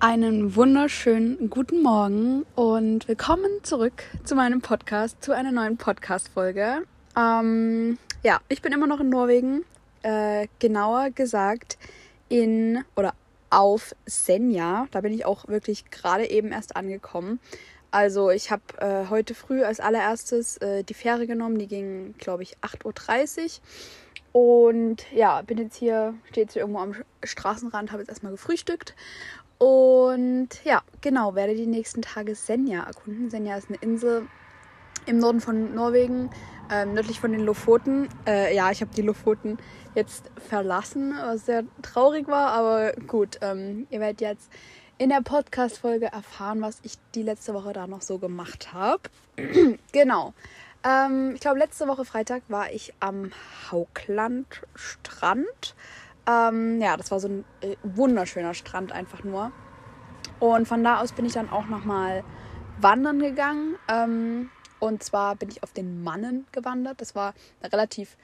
Einen wunderschönen guten Morgen und willkommen zurück zu meinem Podcast, zu einer neuen Podcast-Folge. Ähm, ja, ich bin immer noch in Norwegen, äh, genauer gesagt in oder auf Senja. Da bin ich auch wirklich gerade eben erst angekommen. Also ich habe äh, heute früh als allererstes äh, die Fähre genommen, die ging, glaube ich, 8.30 Uhr. Und ja, bin jetzt hier, stehe jetzt hier irgendwo am Straßenrand, habe jetzt erstmal gefrühstückt und ja, genau, werde die nächsten Tage Senja erkunden. Senja ist eine Insel im Norden von Norwegen, ähm, nördlich von den Lofoten. Äh, ja, ich habe die Lofoten jetzt verlassen, was sehr traurig war, aber gut, ähm, ihr werdet jetzt in der Podcast-Folge erfahren, was ich die letzte Woche da noch so gemacht habe. genau. Ähm, ich glaube, letzte Woche Freitag war ich am Haukland-Strand. Ähm, ja, das war so ein äh, wunderschöner Strand einfach nur. Und von da aus bin ich dann auch nochmal wandern gegangen. Ähm, und zwar bin ich auf den Mannen gewandert. Das war eine relativ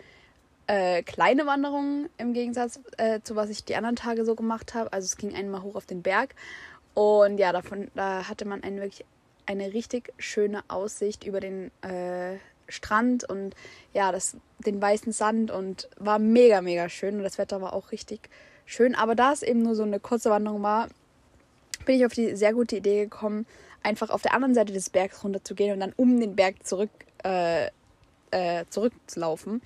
äh, kleine Wanderung im Gegensatz äh, zu was ich die anderen Tage so gemacht habe. Also es ging einmal hoch auf den Berg. Und ja, davon, da hatte man eine wirklich eine richtig schöne Aussicht über den äh, Strand und ja, das, den weißen Sand und war mega, mega schön und das Wetter war auch richtig schön. Aber da es eben nur so eine kurze Wanderung war, bin ich auf die sehr gute Idee gekommen, einfach auf der anderen Seite des Bergs runterzugehen und dann um den Berg zurück äh, äh, zurückzulaufen.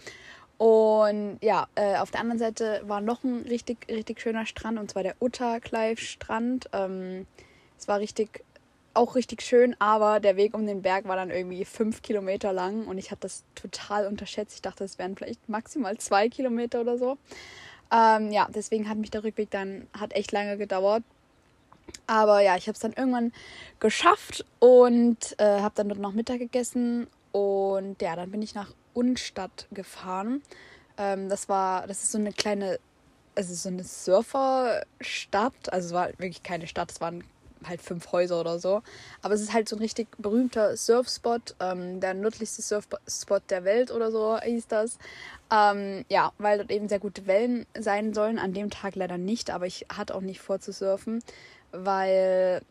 Und ja, äh, auf der anderen Seite war noch ein richtig, richtig schöner Strand und zwar der Utterkleif-Strand. Ähm, es war richtig auch richtig schön, aber der Weg um den Berg war dann irgendwie fünf Kilometer lang und ich hatte das total unterschätzt. Ich dachte, es wären vielleicht maximal zwei Kilometer oder so. Ähm, ja, deswegen hat mich der Rückweg dann hat echt lange gedauert. Aber ja, ich habe es dann irgendwann geschafft und äh, habe dann dort noch Mittag gegessen und ja, dann bin ich nach Unstadt gefahren. Ähm, das war, das ist so eine kleine, also so eine Surferstadt. Also es war wirklich keine Stadt, es war ein halt fünf Häuser oder so. Aber es ist halt so ein richtig berühmter Surfspot, ähm, der nördlichste Surfspot der Welt oder so hieß das. Ähm, ja, weil dort eben sehr gute Wellen sein sollen. An dem Tag leider nicht, aber ich hatte auch nicht vor zu surfen, weil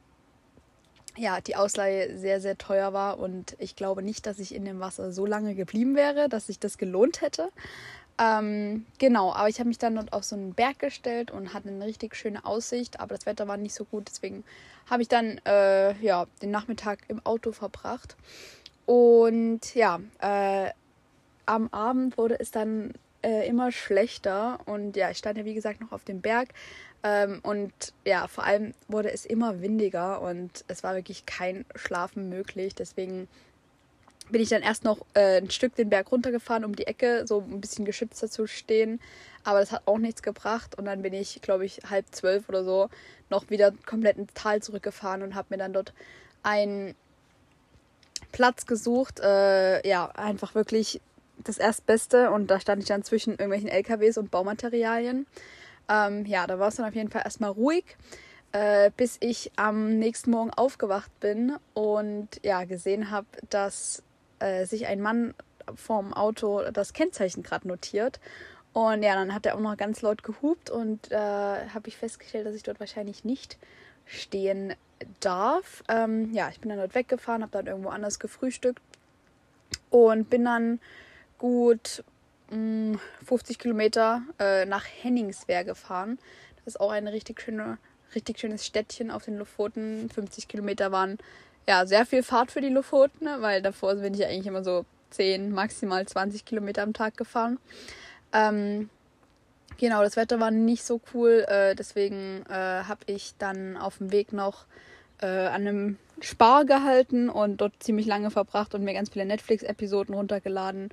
ja, die Ausleihe sehr, sehr teuer war und ich glaube nicht, dass ich in dem Wasser so lange geblieben wäre, dass sich das gelohnt hätte. Ähm, genau, aber ich habe mich dann dort auf so einen Berg gestellt und hatte eine richtig schöne Aussicht, aber das Wetter war nicht so gut, deswegen habe ich dann äh, ja, den Nachmittag im Auto verbracht. Und ja, äh, am Abend wurde es dann äh, immer schlechter und ja, ich stand ja wie gesagt noch auf dem Berg ähm, und ja, vor allem wurde es immer windiger und es war wirklich kein Schlafen möglich, deswegen bin ich dann erst noch äh, ein Stück den Berg runtergefahren, um die Ecke so ein bisschen geschützter zu stehen. Aber das hat auch nichts gebracht. Und dann bin ich, glaube ich, halb zwölf oder so noch wieder komplett ins Tal zurückgefahren und habe mir dann dort einen Platz gesucht. Äh, ja, einfach wirklich das Erstbeste. Und da stand ich dann zwischen irgendwelchen LKWs und Baumaterialien. Ähm, ja, da war es dann auf jeden Fall erstmal ruhig. Äh, bis ich am nächsten Morgen aufgewacht bin und ja gesehen habe, dass äh, sich ein Mann vorm Auto das Kennzeichen gerade notiert. Und ja, dann hat er auch noch ganz laut gehupt und äh, habe ich festgestellt, dass ich dort wahrscheinlich nicht stehen darf. Ähm, ja, ich bin dann dort weggefahren, habe dann irgendwo anders gefrühstückt und bin dann gut mh, mm, 50 Kilometer äh, nach Henningswehr gefahren. Das ist auch ein richtig schöne, richtig schönes Städtchen auf den Lofoten. 50 Kilometer waren ja, sehr viel Fahrt für die Lofoten, ne? weil davor bin ich eigentlich immer so 10, maximal 20 Kilometer am Tag gefahren. Ähm, genau, das Wetter war nicht so cool, äh, deswegen äh, habe ich dann auf dem Weg noch äh, an einem Spar gehalten und dort ziemlich lange verbracht und mir ganz viele Netflix-Episoden runtergeladen.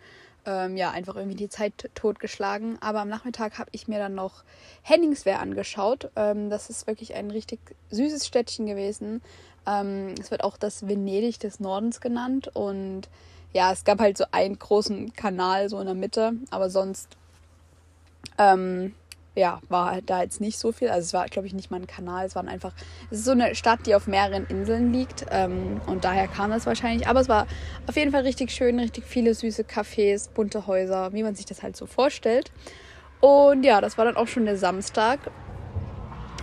Ähm, ja, einfach irgendwie die Zeit totgeschlagen. Aber am Nachmittag habe ich mir dann noch Henningswehr angeschaut. Ähm, das ist wirklich ein richtig süßes Städtchen gewesen. Ähm, es wird auch das Venedig des Nordens genannt und ja, es gab halt so einen großen Kanal so in der Mitte, aber sonst ähm, ja, war halt da jetzt nicht so viel. Also es war, glaube ich, nicht mal ein Kanal, es waren einfach, es ist so eine Stadt, die auf mehreren Inseln liegt ähm, und daher kam das wahrscheinlich. Aber es war auf jeden Fall richtig schön, richtig viele süße Cafés, bunte Häuser, wie man sich das halt so vorstellt. Und ja, das war dann auch schon der Samstag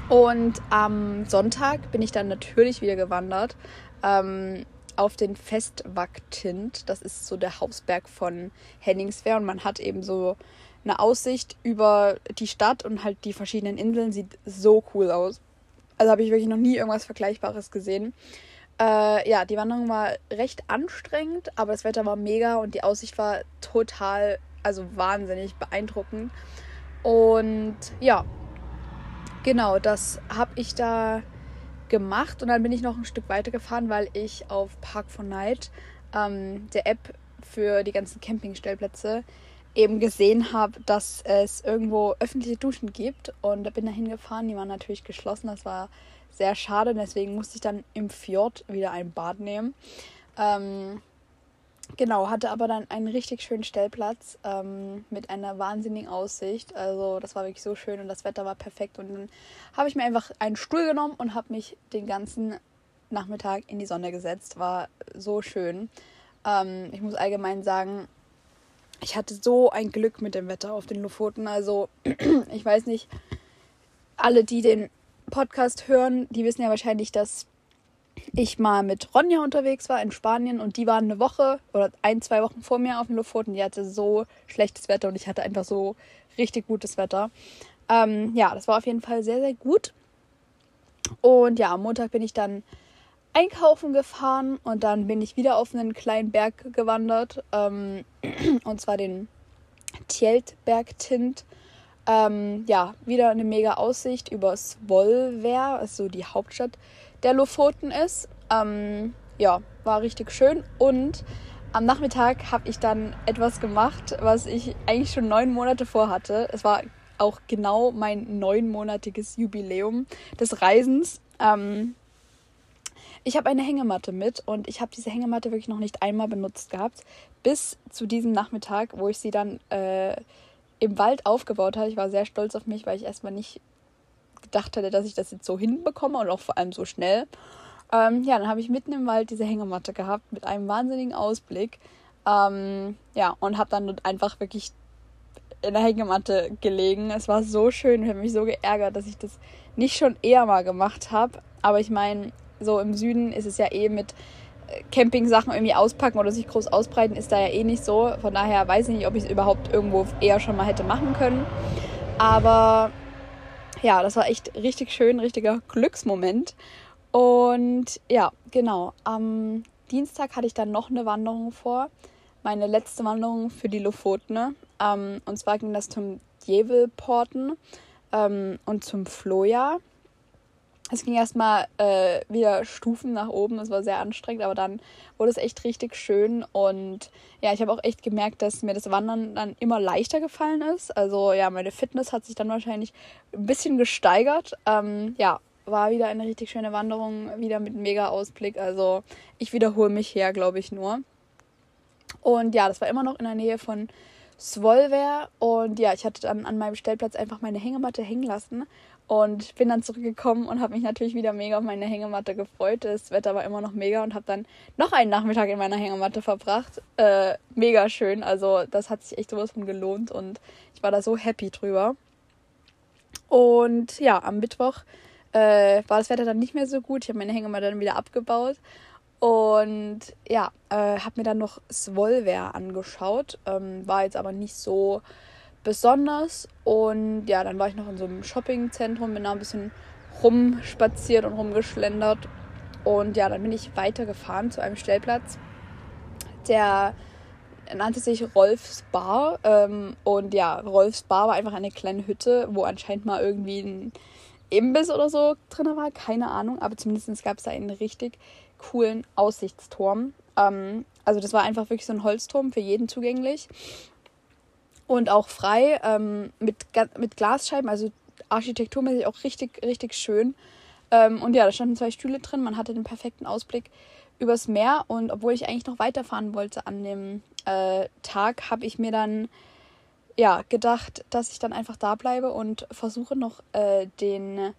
Und am Sonntag bin ich dann natürlich wieder gewandert ähm, auf den Festwacktint. Das ist so der Hausberg von Henningswehr und man hat eben so eine Aussicht über die Stadt und halt die verschiedenen Inseln. Sieht so cool aus. Also habe ich wirklich noch nie irgendwas Vergleichbares gesehen. Äh, ja, die Wanderung war recht anstrengend, aber das Wetter war mega und die Aussicht war total, also wahnsinnig beeindruckend. Und ja, genau, das habe ich da gemacht und dann bin ich noch ein Stück weiter gefahren, weil ich auf Park for Night, ähm, der App für die ganzen Campingstellplätze, eben gesehen habe, dass es irgendwo öffentliche Duschen gibt und da bin da hingefahren. Die waren natürlich geschlossen, das war sehr schade. Deswegen musste ich dann im Fjord wieder ein Bad nehmen. Ähm, genau, hatte aber dann einen richtig schönen Stellplatz ähm, mit einer wahnsinnigen Aussicht. Also das war wirklich so schön und das Wetter war perfekt. Und dann habe ich mir einfach einen Stuhl genommen und habe mich den ganzen Nachmittag in die Sonne gesetzt. War so schön. Ähm, ich muss allgemein sagen, ich hatte so ein Glück mit dem Wetter auf den Lofoten. Also ich weiß nicht, alle, die den Podcast hören, die wissen ja wahrscheinlich, dass ich mal mit Ronja unterwegs war in Spanien und die waren eine Woche oder ein, zwei Wochen vor mir auf dem Lofoten. Die hatte so schlechtes Wetter und ich hatte einfach so richtig gutes Wetter. Ähm, ja, das war auf jeden Fall sehr, sehr gut. Und ja, am Montag bin ich dann einkaufen gefahren und dann bin ich wieder auf einen kleinen Berg gewandert. Ähm, und zwar den Tjeltberg-Tint. Ähm, ja, wieder eine mega Aussicht über Svolvær, also die Hauptstadt der Lofoten ist. Ähm, ja, war richtig schön. Und am Nachmittag habe ich dann etwas gemacht, was ich eigentlich schon neun Monate vorhatte. Es war auch genau mein neunmonatiges Jubiläum des Reisens. Ähm, ich habe eine Hängematte mit und ich habe diese Hängematte wirklich noch nicht einmal benutzt gehabt. Bis zu diesem Nachmittag, wo ich sie dann äh, im Wald aufgebaut hat. Ich war sehr stolz auf mich, weil ich erstmal nicht gedacht hätte, dass ich das jetzt so hinbekomme und auch vor allem so schnell. Ähm, ja, dann habe ich mitten im Wald diese Hängematte gehabt mit einem wahnsinnigen Ausblick. Ähm, ja, und habe dann einfach wirklich in der Hängematte gelegen. Es war so schön. Ich habe mich so geärgert, dass ich das nicht schon eher mal gemacht habe. Aber ich meine, so im Süden ist es ja eh mit Camping-Sachen irgendwie auspacken oder sich groß ausbreiten, ist da ja eh nicht so. Von daher weiß ich nicht, ob ich es überhaupt irgendwo eher schon mal hätte machen können. Aber ja, das war echt richtig schön, richtiger Glücksmoment. Und ja, genau. Am Dienstag hatte ich dann noch eine Wanderung vor. Meine letzte Wanderung für die Lofoten. Ähm, und zwar ging das zum Djevelporten ähm, und zum Floja. Es ging erstmal äh, wieder Stufen nach oben. Es war sehr anstrengend, aber dann wurde es echt richtig schön. Und ja, ich habe auch echt gemerkt, dass mir das Wandern dann immer leichter gefallen ist. Also ja, meine Fitness hat sich dann wahrscheinlich ein bisschen gesteigert. Ähm, ja, war wieder eine richtig schöne Wanderung, wieder mit mega Ausblick. Also ich wiederhole mich her, glaube ich nur. Und ja, das war immer noch in der Nähe von Svolvær. Und ja, ich hatte dann an meinem Stellplatz einfach meine Hängematte hängen lassen und bin dann zurückgekommen und habe mich natürlich wieder mega auf meine Hängematte gefreut. Das Wetter war immer noch mega und habe dann noch einen Nachmittag in meiner Hängematte verbracht. Äh, mega schön. Also das hat sich echt sowas von gelohnt und ich war da so happy drüber. Und ja, am Mittwoch äh, war das Wetter dann nicht mehr so gut. Ich habe meine Hängematte dann wieder abgebaut. Und ja, äh, habe mir dann noch Svolvær angeschaut. Ähm, war jetzt aber nicht so besonders. Und ja, dann war ich noch in so einem Shoppingzentrum, bin da ein bisschen rumspaziert und rumgeschlendert. Und ja, dann bin ich weitergefahren zu einem Stellplatz, der nannte sich Rolfs Bar. Ähm, und ja, Rolfs Bar war einfach eine kleine Hütte, wo anscheinend mal irgendwie ein Imbiss oder so drin war. Keine Ahnung, aber zumindest gab es da einen richtig coolen Aussichtsturm. Ähm, also das war einfach wirklich so ein Holzturm für jeden zugänglich und auch frei ähm, mit, mit Glasscheiben, also architekturmäßig auch richtig, richtig schön. Ähm, und ja, da standen zwei Stühle drin, man hatte den perfekten Ausblick übers Meer und obwohl ich eigentlich noch weiterfahren wollte an dem äh, Tag, habe ich mir dann ja gedacht, dass ich dann einfach da bleibe und versuche noch äh, den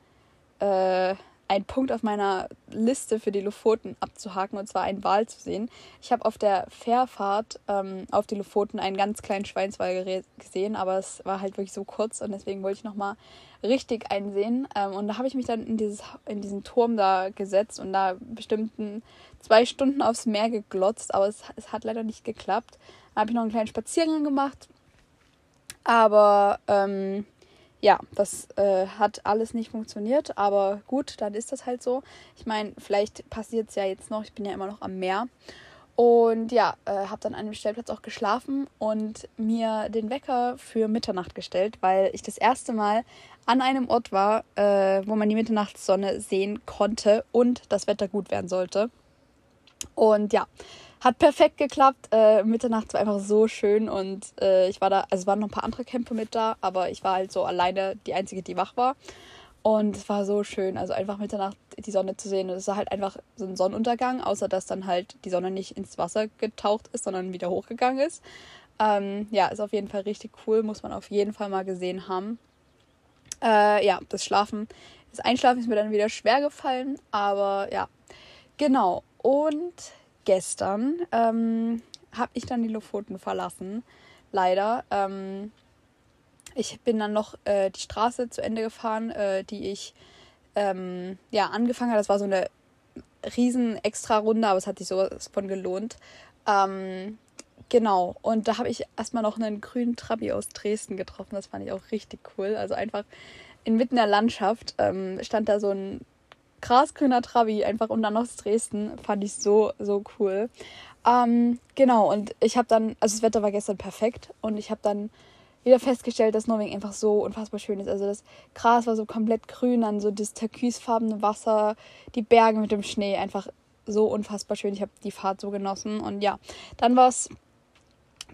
äh, ein Punkt auf meiner Liste für die Lofoten abzuhaken, und zwar einen Wal zu sehen. Ich habe auf der Fährfahrt ähm, auf die Lofoten einen ganz kleinen Schweinswal gesehen, aber es war halt wirklich so kurz und deswegen wollte ich nochmal richtig einsehen. Ähm, und da habe ich mich dann in, dieses, in diesen Turm da gesetzt und da bestimmt zwei Stunden aufs Meer geglotzt, aber es, es hat leider nicht geklappt. Dann habe ich noch einen kleinen Spaziergang gemacht. Aber ähm, ja, das äh, hat alles nicht funktioniert, aber gut, dann ist das halt so. Ich meine, vielleicht passiert es ja jetzt noch, ich bin ja immer noch am Meer. Und ja, äh, habe dann an dem Stellplatz auch geschlafen und mir den Wecker für Mitternacht gestellt, weil ich das erste Mal an einem Ort war, äh, wo man die Mitternachtssonne sehen konnte und das Wetter gut werden sollte. Und ja, hat perfekt geklappt. Äh, Mitternacht war einfach so schön und äh, ich war da, also waren noch ein paar andere Camper mit da, aber ich war halt so alleine die Einzige, die wach war. Und es war so schön, also einfach Mitternacht die Sonne zu sehen. Und es war halt einfach so ein Sonnenuntergang, außer dass dann halt die Sonne nicht ins Wasser getaucht ist, sondern wieder hochgegangen ist. Ähm, ja, ist auf jeden Fall richtig cool, muss man auf jeden Fall mal gesehen haben. Äh, ja, das Schlafen, das Einschlafen ist mir dann wieder schwer gefallen, aber ja, genau. Und gestern ähm, habe ich dann die Lofoten verlassen, leider. Ähm, ich bin dann noch äh, die Straße zu Ende gefahren, äh, die ich ähm, ja angefangen habe. Das war so eine riesen extra Runde, aber es hat sich sowas von gelohnt. Ähm, genau, und da habe ich erstmal noch einen grünen Trabi aus Dresden getroffen. Das fand ich auch richtig cool. Also einfach inmitten der Landschaft ähm, stand da so ein grasgrüner Trabi, einfach und dann aus Dresden. Fand ich so, so cool. Ähm, genau, und ich habe dann, also das Wetter war gestern perfekt und ich habe dann wieder festgestellt, dass Norwegen einfach so unfassbar schön ist. Also das Gras war so komplett grün, dann so das türkisfarbene Wasser, die Berge mit dem Schnee, einfach so unfassbar schön. Ich habe die Fahrt so genossen und ja, dann war es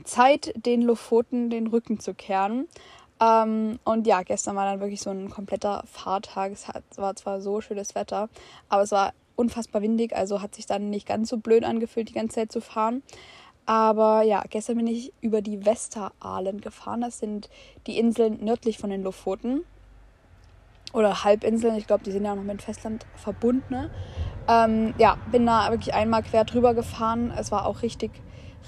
Zeit, den Lofoten den Rücken zu kehren. Ähm, und ja, gestern war dann wirklich so ein kompletter Fahrtag. Es hat, war zwar so schönes Wetter, aber es war unfassbar windig, also hat sich dann nicht ganz so blöd angefühlt, die ganze Zeit zu fahren. Aber ja, gestern bin ich über die Westeralen gefahren. Das sind die Inseln nördlich von den Lofoten. Oder Halbinseln, ich glaube, die sind ja auch noch mit Festland verbunden. Ne? Ähm, ja, bin da wirklich einmal quer drüber gefahren. Es war auch richtig,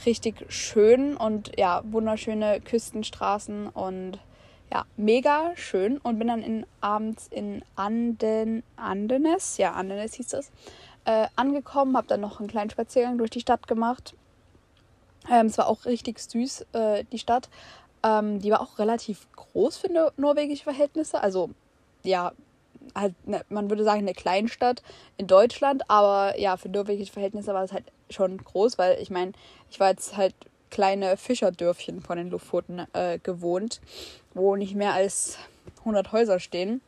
richtig schön und ja, wunderschöne Küstenstraßen und ja, mega schön und bin dann in, abends in Anden, Andenes, ja, Andenes hieß es, äh, angekommen, habe dann noch einen kleinen Spaziergang durch die Stadt gemacht. Ähm, es war auch richtig süß, äh, die Stadt. Ähm, die war auch relativ groß für nor norwegische Verhältnisse. Also, ja, halt, ne, man würde sagen, eine Kleinstadt in Deutschland, aber ja, für norwegische Verhältnisse war es halt schon groß, weil ich meine, ich war jetzt halt kleine Fischerdörfchen von den Lofoten äh, gewohnt, wo nicht mehr als 100 Häuser stehen.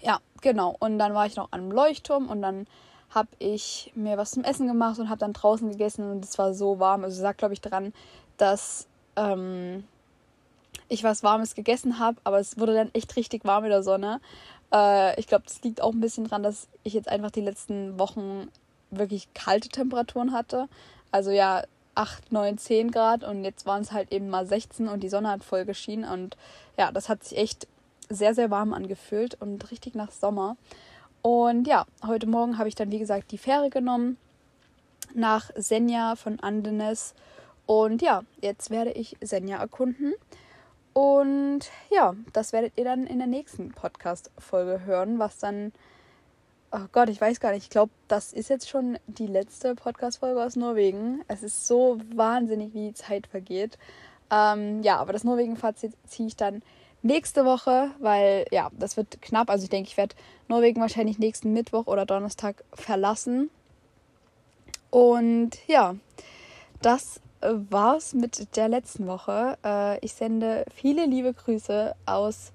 Ja, genau. Und dann war ich noch an einem Leuchtturm und dann habe ich mir was zum Essen gemacht und habe dann draußen gegessen und es war so warm. Also sagt, glaube ich, dran, dass ähm, ich was Warmes gegessen habe, aber es wurde dann echt richtig warm in der Sonne. Äh, ich glaube, das liegt auch ein bisschen dran, dass ich jetzt einfach die letzten Wochen wirklich kalte Temperaturen hatte. Also ja, 8, 9, 10 Grad und jetzt waren es halt eben mal 16 und die Sonne hat voll geschienen und ja, das hat sich echt sehr, sehr warm angefühlt und richtig nach Sommer. Und ja, heute Morgen habe ich dann, wie gesagt, die Fähre genommen nach Senja von Andenes. Und ja, jetzt werde ich Senja erkunden. Und ja, das werdet ihr dann in der nächsten Podcast-Folge hören, was dann Oh Gott, ich weiß gar nicht. Ich glaube, das ist jetzt schon die letzte Podcast-Folge aus Norwegen. Es ist so wahnsinnig, wie die Zeit vergeht. Ähm, ja, aber das Norwegen-Fazit ziehe ich dann nächste Woche, weil ja, das wird knapp. Also ich denke, ich werde Norwegen wahrscheinlich nächsten Mittwoch oder Donnerstag verlassen. Und ja, das war's mit der letzten Woche. Äh, ich sende viele liebe Grüße aus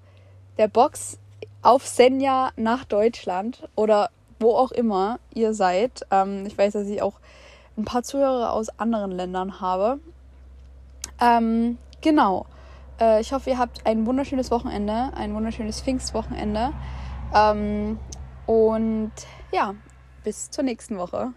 der Box auf Senja nach Deutschland oder wo auch immer ihr seid. Ähm, ich weiß, dass ich auch ein paar Zuhörer aus anderen Ländern habe. Ähm, genau. Äh, ich hoffe, ihr habt ein wunderschönes Wochenende, ein wunderschönes Pfingstwochenende. Ähm, und ja, bis zur nächsten Woche.